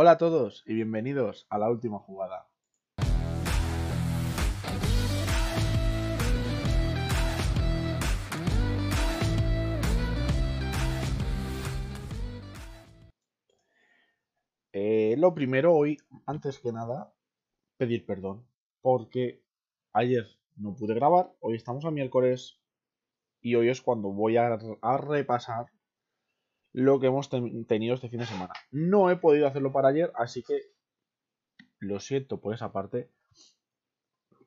Hola a todos y bienvenidos a la última jugada. Eh, lo primero hoy, antes que nada, pedir perdón, porque ayer no pude grabar, hoy estamos a miércoles y hoy es cuando voy a, a repasar lo que hemos tenido este fin de semana. No he podido hacerlo para ayer, así que lo siento por esa parte.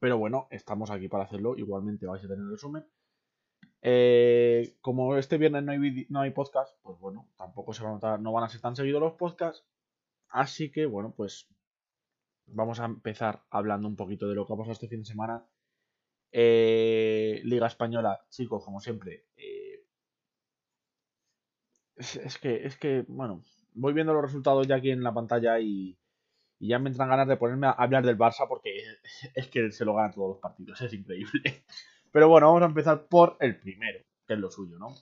Pero bueno, estamos aquí para hacerlo. Igualmente vais a tener el resumen. Eh, como este viernes no hay, no hay podcast, pues bueno, tampoco se van a no van a ser tan seguidos los podcasts. Así que bueno, pues vamos a empezar hablando un poquito de lo que ha pasado este fin de semana. Eh, Liga Española, chicos, como siempre, es, que, es que, bueno, voy viendo los resultados ya aquí en la pantalla y, ya me entran ganas de ponerme a hablar del Barça porque es que se lo gana todos los partidos, es increíble. Pero bueno, vamos a empezar por el primero, que es lo suyo, ¿no?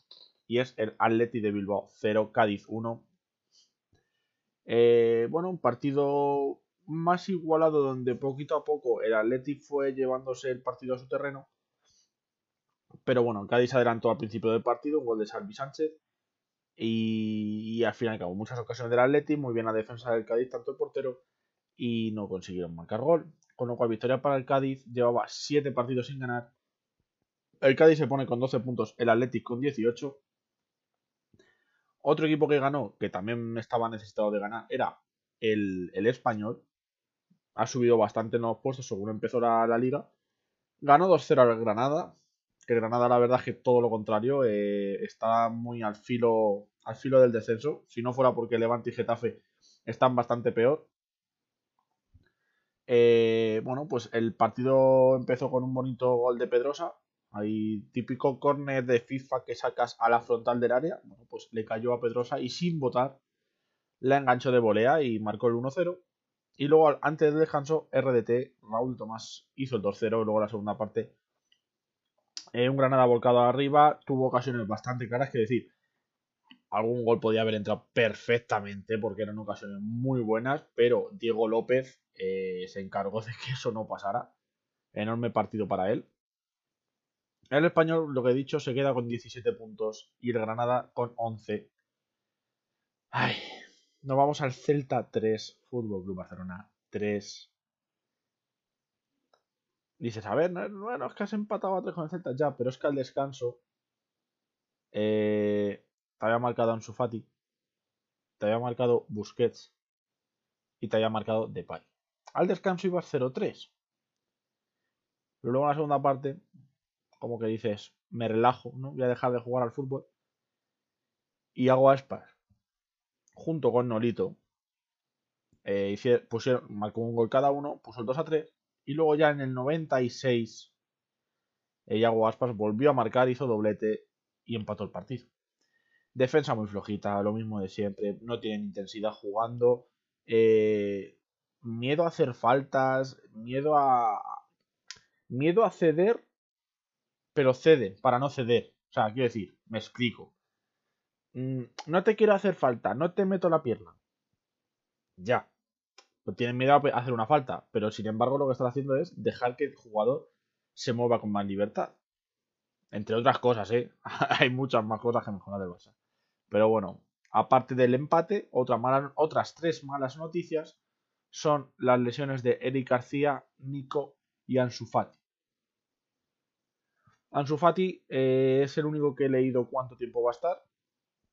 Y es el Atleti de Bilbao 0, Cádiz 1. Eh, bueno, un partido más igualado donde poquito a poco el Atleti fue llevándose el partido a su terreno. Pero bueno, Cádiz adelantó al principio del partido, un gol de Salvi Sánchez. Y, al fin y al cabo, muchas ocasiones del Atleti, muy bien la defensa del Cádiz, tanto el portero, y no consiguieron marcar gol. Con lo cual, victoria para el Cádiz, llevaba 7 partidos sin ganar. El Cádiz se pone con 12 puntos, el Athletic con 18. Otro equipo que ganó, que también estaba necesitado de ganar, era el, Español. Ha subido bastante en los puestos según empezó la, la liga. Ganó 2-0 al Granada, que Granada la verdad es que todo lo contrario, eh, está muy al filo, al filo del descenso. Si no fuera porque Levante y Getafe están bastante peor. Eh, bueno, pues el partido empezó con un bonito gol de Pedrosa. Hay típico córner de FIFA que sacas a la frontal del área. Bueno, pues le cayó a Pedrosa y sin votar la enganchó de volea y marcó el 1-0. Y luego, antes del descanso, RDT, Raúl Tomás hizo el 2-0. Luego la segunda parte eh, un Granada volcado arriba, tuvo ocasiones bastante claras que decir. Algún gol podía haber entrado perfectamente porque eran ocasiones muy buenas, pero Diego López eh, se encargó de que eso no pasara. Enorme partido para él. El español, lo que he dicho, se queda con 17 puntos y el Granada con 11. Ay, nos vamos al Celta 3, Fútbol Club Barcelona 3. Dices, a ver, bueno, es que has empatado a 3 con el Celta ya, pero es que al descanso eh, te había marcado Ansu Fati, te había marcado Busquets y te había marcado Depay. Al descanso ibas 0-3. Pero luego en la segunda parte, como que dices, me relajo, ¿no? Voy a dejar de jugar al fútbol. Y hago aspas. Junto con Nolito. Eh, pusieron, marcó un gol cada uno, puso el 2 a 3 y luego ya en el 96, Iago Aspas volvió a marcar, hizo doblete y empató el partido. Defensa muy flojita, lo mismo de siempre. No tienen intensidad jugando. Eh, miedo a hacer faltas. Miedo a. Miedo a ceder. Pero cede para no ceder. O sea, quiero decir, me explico. Mm, no te quiero hacer falta, no te meto la pierna. Ya tienen miedo a hacer una falta, pero sin embargo lo que están haciendo es dejar que el jugador se mueva con más libertad. Entre otras cosas, ¿eh? Hay muchas más cosas que mejorar del Barça. Pero bueno, aparte del empate, otras tres malas noticias son las lesiones de Eric García, Nico y Ansu Fati. Ansu Fati eh, es el único que he leído cuánto tiempo va a estar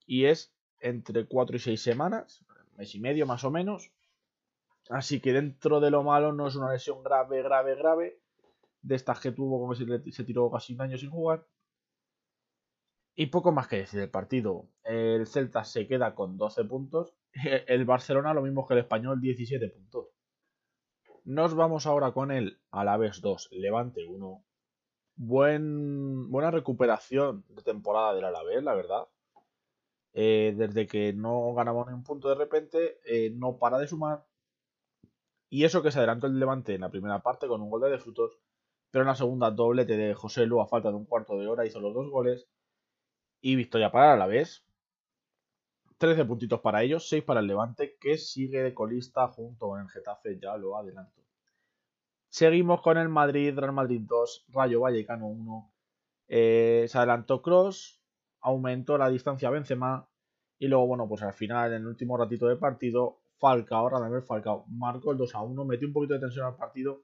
y es entre 4 y 6 semanas, mes y medio más o menos, Así que dentro de lo malo no es una lesión grave, grave, grave. De estas que tuvo como si se tiró casi un año sin jugar. Y poco más que decir del partido. El Celta se queda con 12 puntos. El Barcelona lo mismo que el Español, 17 puntos. Nos vamos ahora con el Alaves 2, Levante 1. Buen, buena recuperación de temporada del Alavés, la verdad. Eh, desde que no ganamos ni un punto de repente, eh, no para de sumar y eso que se adelantó el Levante en la primera parte con un gol de frutos, pero en la segunda doblete de José Lu a falta de un cuarto de hora hizo los dos goles y victoria para la vez. 13 puntitos para ellos, 6 para el Levante, que sigue de colista junto con el Getafe, ya lo adelanto. Seguimos con el Madrid, Real Madrid 2, Rayo Vallecano 1. Eh, se adelantó Cross, aumentó la distancia Benzema. Y luego, bueno, pues al final, en el último ratito de partido, Falcao, Radamel Falcao, marcó el 2 a 1, metió un poquito de tensión al partido.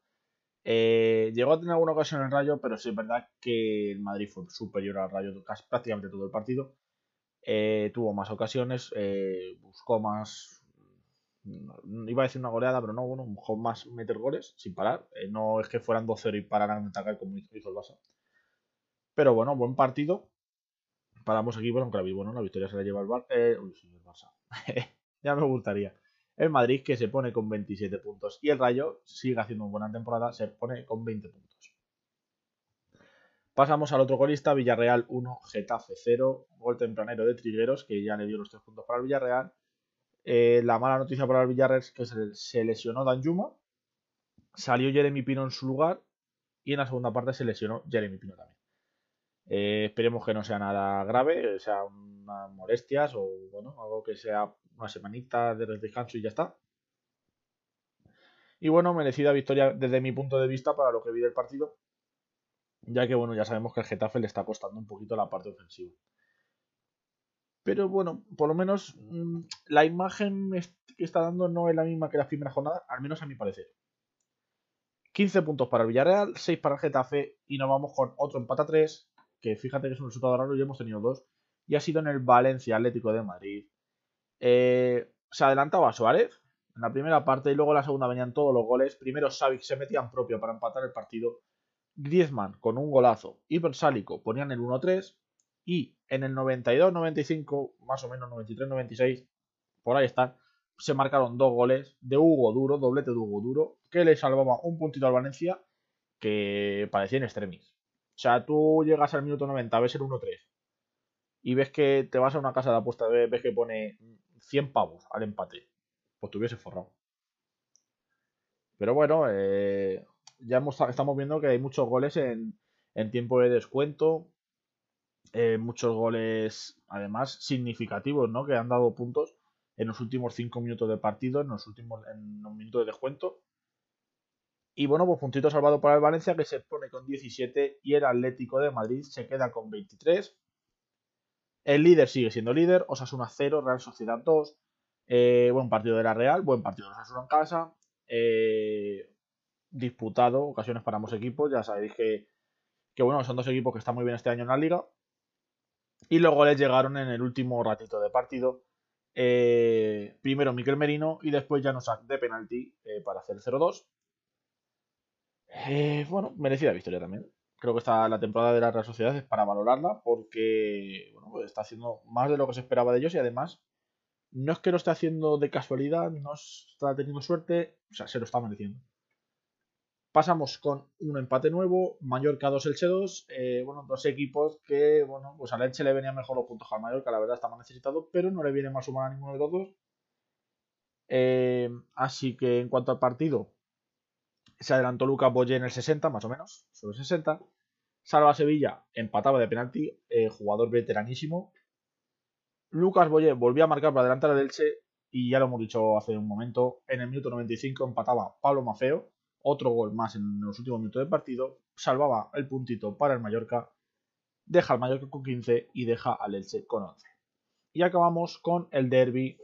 Eh, llegó a tener alguna ocasión el Rayo, pero sí es verdad que el Madrid fue superior al Rayo casi, prácticamente todo el partido. Eh, tuvo más ocasiones, buscó más iba a decir una goleada, pero no, bueno, mejor más meter goles sin parar. Eh, no es que fueran 2-0 y pararan de atacar como hizo el Barça. Pero bueno, buen partido. Paramos aquí, bueno, aunque bueno, la victoria se la lleva el, Bar eh, el Barça. ya me gustaría. El Madrid que se pone con 27 puntos y el Rayo sigue haciendo una buena temporada, se pone con 20 puntos. Pasamos al otro golista, Villarreal 1, Getafe 0, gol tempranero de Trigueros, que ya le dio los 3 puntos para el Villarreal. Eh, la mala noticia para el Villarreal es que se, lesionó Danjuma, salió Jeremy Pino en su lugar y en la segunda parte se lesionó Jeremy Pino también. Eh, esperemos que no sea nada grave, sea unas molestias o bueno, algo que sea una semanita de descanso y ya está. Y bueno, merecida victoria desde mi punto de vista para lo que vi del partido, ya que bueno, ya sabemos que el Getafe le está costando un poquito la parte ofensiva. Pero bueno, por lo menos mm, la imagen que está dando no es la misma que las primeras jornadas, al menos a mi parecer. 15 puntos para el Villarreal, 6 para el Getafe y nos vamos con otro empate a 3, que fíjate que es un resultado raro, ya hemos tenido dos, y ha sido en el Valencia Atlético de Madrid. Eh, se adelantaba Suárez en la primera parte y luego en la segunda venían todos los goles. Primero Savic se metía en propio para empatar el partido. Griezmann con un golazo y Bersálico ponían el 1-3 y en el 92-95, más o menos 93-96, por ahí están, se marcaron dos goles de Hugo Duro, doblete de Hugo Duro, que le salvaba un puntito al Valencia que parecía en extremis. O sea, tú llegas al minuto 90, ves el 1-3 y ves que te vas a una casa de apuesta, ves que pone 100 pavos al empate, pues te hubiese forrado. Pero bueno, eh, ya estamos viendo que hay muchos goles en, tiempo de descuento. Eh, muchos goles, además, significativos, ¿no? Que han dado puntos en los últimos 5 minutos de partido, en los últimos en los minutos de descuento. Y bueno, pues puntito salvado para el Valencia que se pone con 17 y el Atlético de Madrid se queda con 23. El líder sigue siendo líder, Osasuna 0, Real Sociedad 2. Eh, buen partido de la Real, buen partido de Osasuna en casa. Eh, disputado, ocasiones para ambos equipos. Ya sabéis que, que bueno, son dos equipos que están muy bien este año en la liga. Y los goles llegaron en el último ratito de partido. Eh, primero Miquel Merino y después ya nos de penalti para hacer el 0-2. Eh, bueno, merecida victoria también. Creo que esta, la temporada de la Real Sociedad es para valorarla porque bueno, pues está haciendo más de lo que se esperaba de ellos y además no es que lo esté haciendo de casualidad, no está teniendo suerte, o sea, se lo está mereciendo. Pasamos con un empate nuevo, Mallorca 2, Elche 2. Eh, bueno, dos equipos que, bueno, pues al Elche le venían mejor los puntos al Mallorca, la verdad está más necesitado, pero no le viene más sumar a ninguno de los dos. Eh, así que en cuanto al partido, se adelantó Lucas Boye en el 60, más o menos, sobre 60. Salva Sevilla, empataba de penalti, eh, jugador veteranísimo. Lucas Boye volvió a marcar para adelantar al Elche y ya lo hemos dicho hace un momento, en el minuto 95 empataba Pablo Mafeo otro gol más en los últimos minutos del partido, salvaba el puntito para el Mallorca, deja al Mallorca con 15 y deja al Elche con 11. Y acabamos con el derby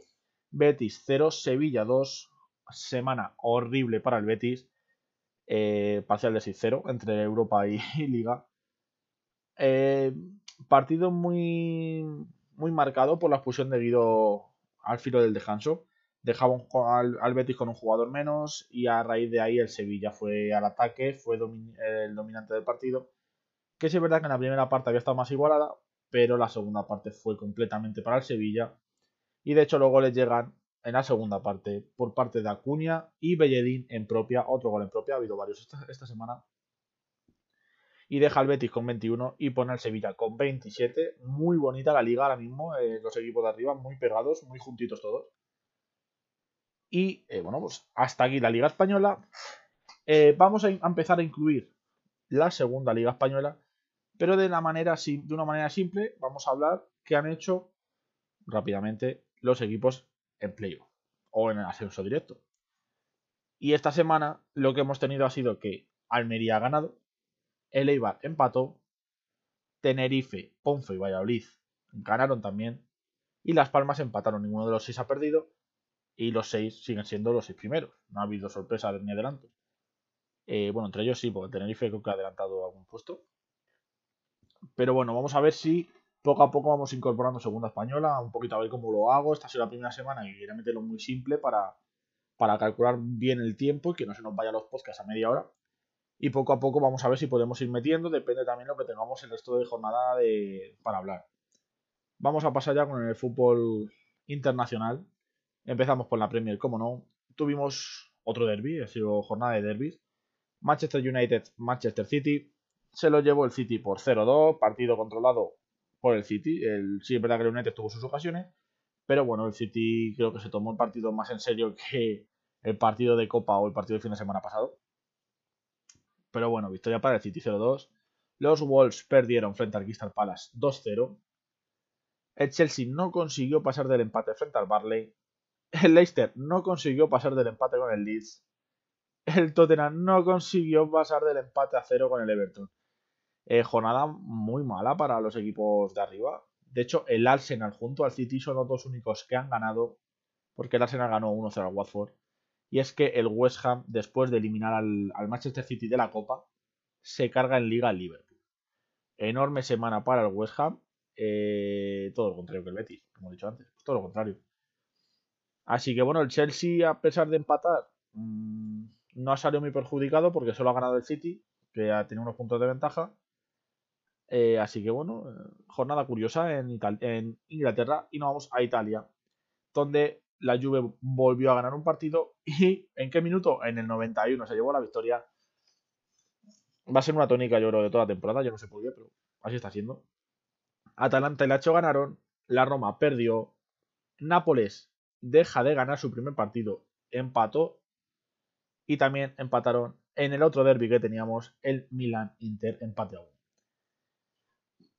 Betis 0, Sevilla 2, semana horrible para el Betis, eh, parcial de 6-0 entre Europa y, Liga. Eh, partido muy, muy marcado por la expulsión de Guido al filo del descanso dejaba al, Betis con un jugador menos y a raíz de ahí el Sevilla fue al ataque, fue el dominante del partido. Que sí es verdad que en la primera parte había estado más igualada, pero la segunda parte fue completamente para el Sevilla. Y de hecho los goles llegan en la segunda parte por parte de Acuña y Belledín en propia, otro gol en propia, ha habido varios esta, semana. Y deja al Betis con 21 y pone al Sevilla con 27. Muy bonita la liga ahora mismo, eh, los equipos de arriba muy pegados, muy juntitos todos. Y eh, bueno, pues hasta aquí la Liga Española. Eh, vamos a, empezar a incluir la segunda Liga Española, pero de, la manera, de una manera simple vamos a hablar que han hecho rápidamente los equipos en playoff o en el ascenso directo. Y esta semana lo que hemos tenido ha sido que Almería ha ganado, el Eibar empató, Tenerife, Ponce y Valladolid ganaron también, y Las Palmas empataron, ninguno de los seis ha perdido, y los seis siguen siendo los seis primeros. No ha habido sorpresa ni adelanto. Eh, bueno, entre ellos sí, porque Tenerife creo que ha adelantado algún puesto. Pero bueno, vamos a ver si poco a poco vamos incorporando segunda española, un poquito a ver cómo lo hago. Esta será la primera semana y quería meterlo muy simple para, para calcular bien el tiempo y que no se nos vayan los podcasts a media hora. Y poco a poco vamos a ver si podemos ir metiendo, depende también lo que tengamos el resto de jornada de, para hablar. Vamos a pasar ya con el fútbol internacional. Empezamos con la Premier, como no. Tuvimos otro derby, ha sido jornada de derbis. Manchester United, Manchester City. Se lo llevó el City por 0-2, partido controlado por el City. El, sí, es verdad que el United tuvo sus ocasiones, pero bueno, el City creo que se tomó el partido más en serio que el partido de Copa o el partido de fin de semana pasado. Pero bueno, victoria para el City 0-2. Los Wolves perdieron frente al Crystal Palace 2-0. El Chelsea no consiguió pasar del empate frente al Barley. El Leicester no consiguió pasar del empate con el Leeds. El Tottenham no consiguió pasar del empate a cero con el Everton. Eh, jornada muy mala para los equipos de arriba. De hecho, el Arsenal junto al City son los dos únicos que han ganado. Porque el Arsenal ganó 1-0 al Watford. Y es que el West Ham, después de eliminar al, Manchester City de la Copa, se carga en Liga al Liverpool. Enorme semana para el West Ham. Eh, todo lo contrario que el Betis, como he dicho antes. Todo lo contrario. Así que bueno, el Chelsea, a pesar de empatar, mmm, no ha salido muy perjudicado porque solo ha ganado el City, que ha tenido unos puntos de ventaja. Eh, así que bueno, eh, jornada curiosa en, Inglaterra y nos vamos a Italia, donde la Juve volvió a ganar un partido y ¿en qué minuto? En el 91 se llevó la victoria. Va a ser una tónica, yo creo, de toda la temporada, yo no sé por qué, pero así está siendo. Atalanta y Lacho ganaron, la Roma perdió, Nápoles deja de ganar su primer partido, empató y también empataron en el otro derby que teníamos, el Milan-Inter empate a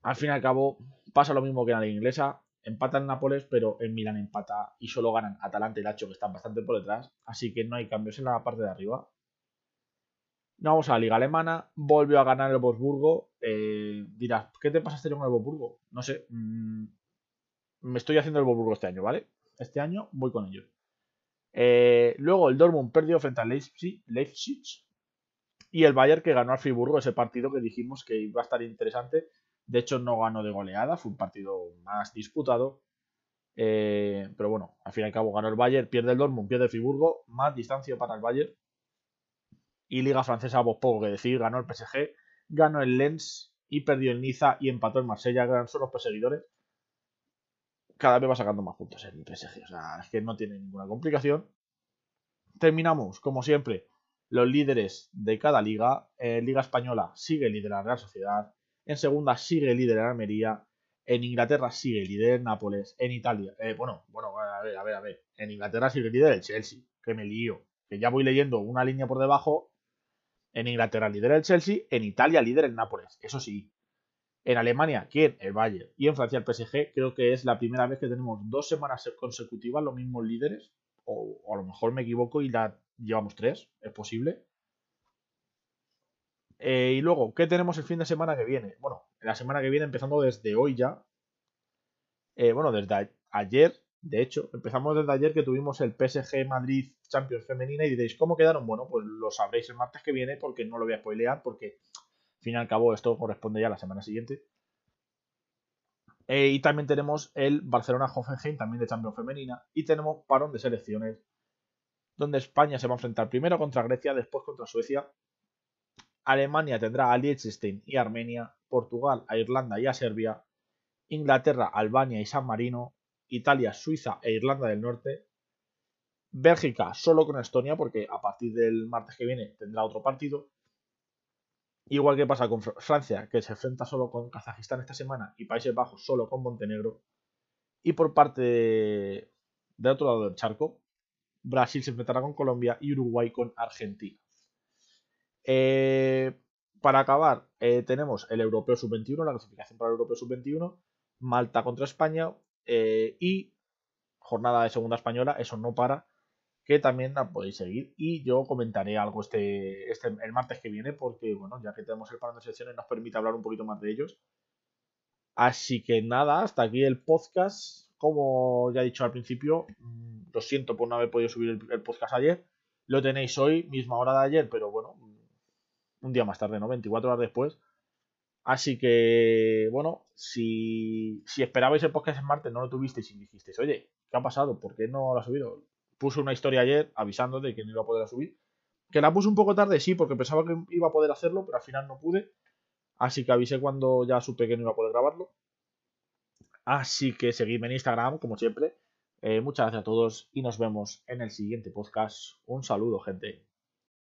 Al fin y al cabo, pasa lo mismo que en la inglesa, empata el Nápoles, pero el Milan empata y solo ganan Atalanta y Lacho, que están bastante por detrás, así que no hay cambios en la parte de arriba. No vamos a la liga alemana, volvió a ganar el Wolfsburgo. Eh, dirás, ¿qué te pasa año con el Wolfsburgo? No sé, mm, me estoy haciendo el Wolfsburgo este año, ¿vale? Este año voy con ellos. Eh, luego el Dortmund perdió frente al Leipzig, Leipzig, y el Bayern que ganó al Friburgo ese partido que dijimos que iba a estar interesante. De hecho, no ganó de goleada, fue un partido más disputado. Eh, pero bueno, al fin y al cabo ganó el Bayern, pierde el Dortmund, pierde el Friburgo, más distancia para el Bayern. Y Liga Francesa, pues poco que decir, ganó el PSG, ganó el Lens y perdió el Niza y empató el Marsella, gran son los perseguidores cada vez va sacando más puntos el PSG. O sea, es que no tiene ninguna complicación. Terminamos, como siempre, los líderes de cada liga. En Liga Española sigue líder la Real Sociedad. En segunda sigue líder la Almería. En Inglaterra sigue líder el Nápoles. En Italia, eh, bueno, bueno, a ver, a ver, a ver. En Inglaterra sigue líder el Chelsea. Que me lío. Que ya voy leyendo una línea por debajo. En Inglaterra líder el Chelsea. En Italia líder el Nápoles. Eso sí, en Alemania, ¿quién? El Bayern. Y en Francia, el PSG. Creo que es la primera vez que tenemos dos semanas consecutivas los mismos líderes. O, a lo mejor me equivoco y la llevamos tres. Es posible. Eh, y luego, ¿qué tenemos el fin de semana que viene? Bueno, la semana que viene, empezando desde hoy ya. Eh, bueno, desde ayer, de hecho, empezamos desde ayer que tuvimos el PSG Madrid Champions Femenina y diréis, ¿cómo quedaron? Bueno, pues lo sabréis el martes que viene porque no lo voy a spoilear porque fin y al cabo esto corresponde ya a la semana siguiente. Eh, y también tenemos el Barcelona-Hoffenheim, también de Champions Femenina. Y tenemos parón de selecciones, donde España se va a enfrentar primero contra Grecia, después contra Suecia. Alemania tendrá a Liechtenstein y Armenia. Portugal a Irlanda y a Serbia. Inglaterra, Albania y San Marino. Italia, Suiza e Irlanda del Norte. Bélgica solo con Estonia, porque a partir del martes que viene tendrá otro partido. Igual que pasa con Francia, que se enfrenta solo con Kazajistán esta semana, y Países Bajos solo con Montenegro. Y por parte de, otro lado del charco, Brasil se enfrentará con Colombia y Uruguay con Argentina. Eh, para acabar, eh, tenemos el Europeo Sub-21, la clasificación para el Europeo Sub-21, Malta contra España eh, y jornada de segunda española, eso no para, que también la podéis seguir. Y yo comentaré algo este, este el martes que viene, porque bueno, ya que tenemos el parón de sesiones, nos permite hablar un poquito más de ellos. Así que nada, hasta aquí el podcast. Como ya he dicho al principio, mm, lo siento por no haber podido subir el, podcast ayer. Lo tenéis hoy, misma hora de ayer, pero bueno, un día más tarde, ¿no? 24 horas después. Así que, bueno, si, si esperabais el podcast en martes, no lo tuvisteis y dijisteis, oye, ¿qué ha pasado? ¿Por qué no lo ha subido? Puse una historia ayer avisando de que no iba a poder subir. Que la puse un poco tarde, sí, porque pensaba que iba a poder hacerlo, pero al final no pude. Así que avisé cuando ya supe que no iba a poder grabarlo. Así que seguidme en Instagram, como siempre. Eh, muchas gracias a todos y nos vemos en el siguiente podcast. Un saludo, gente.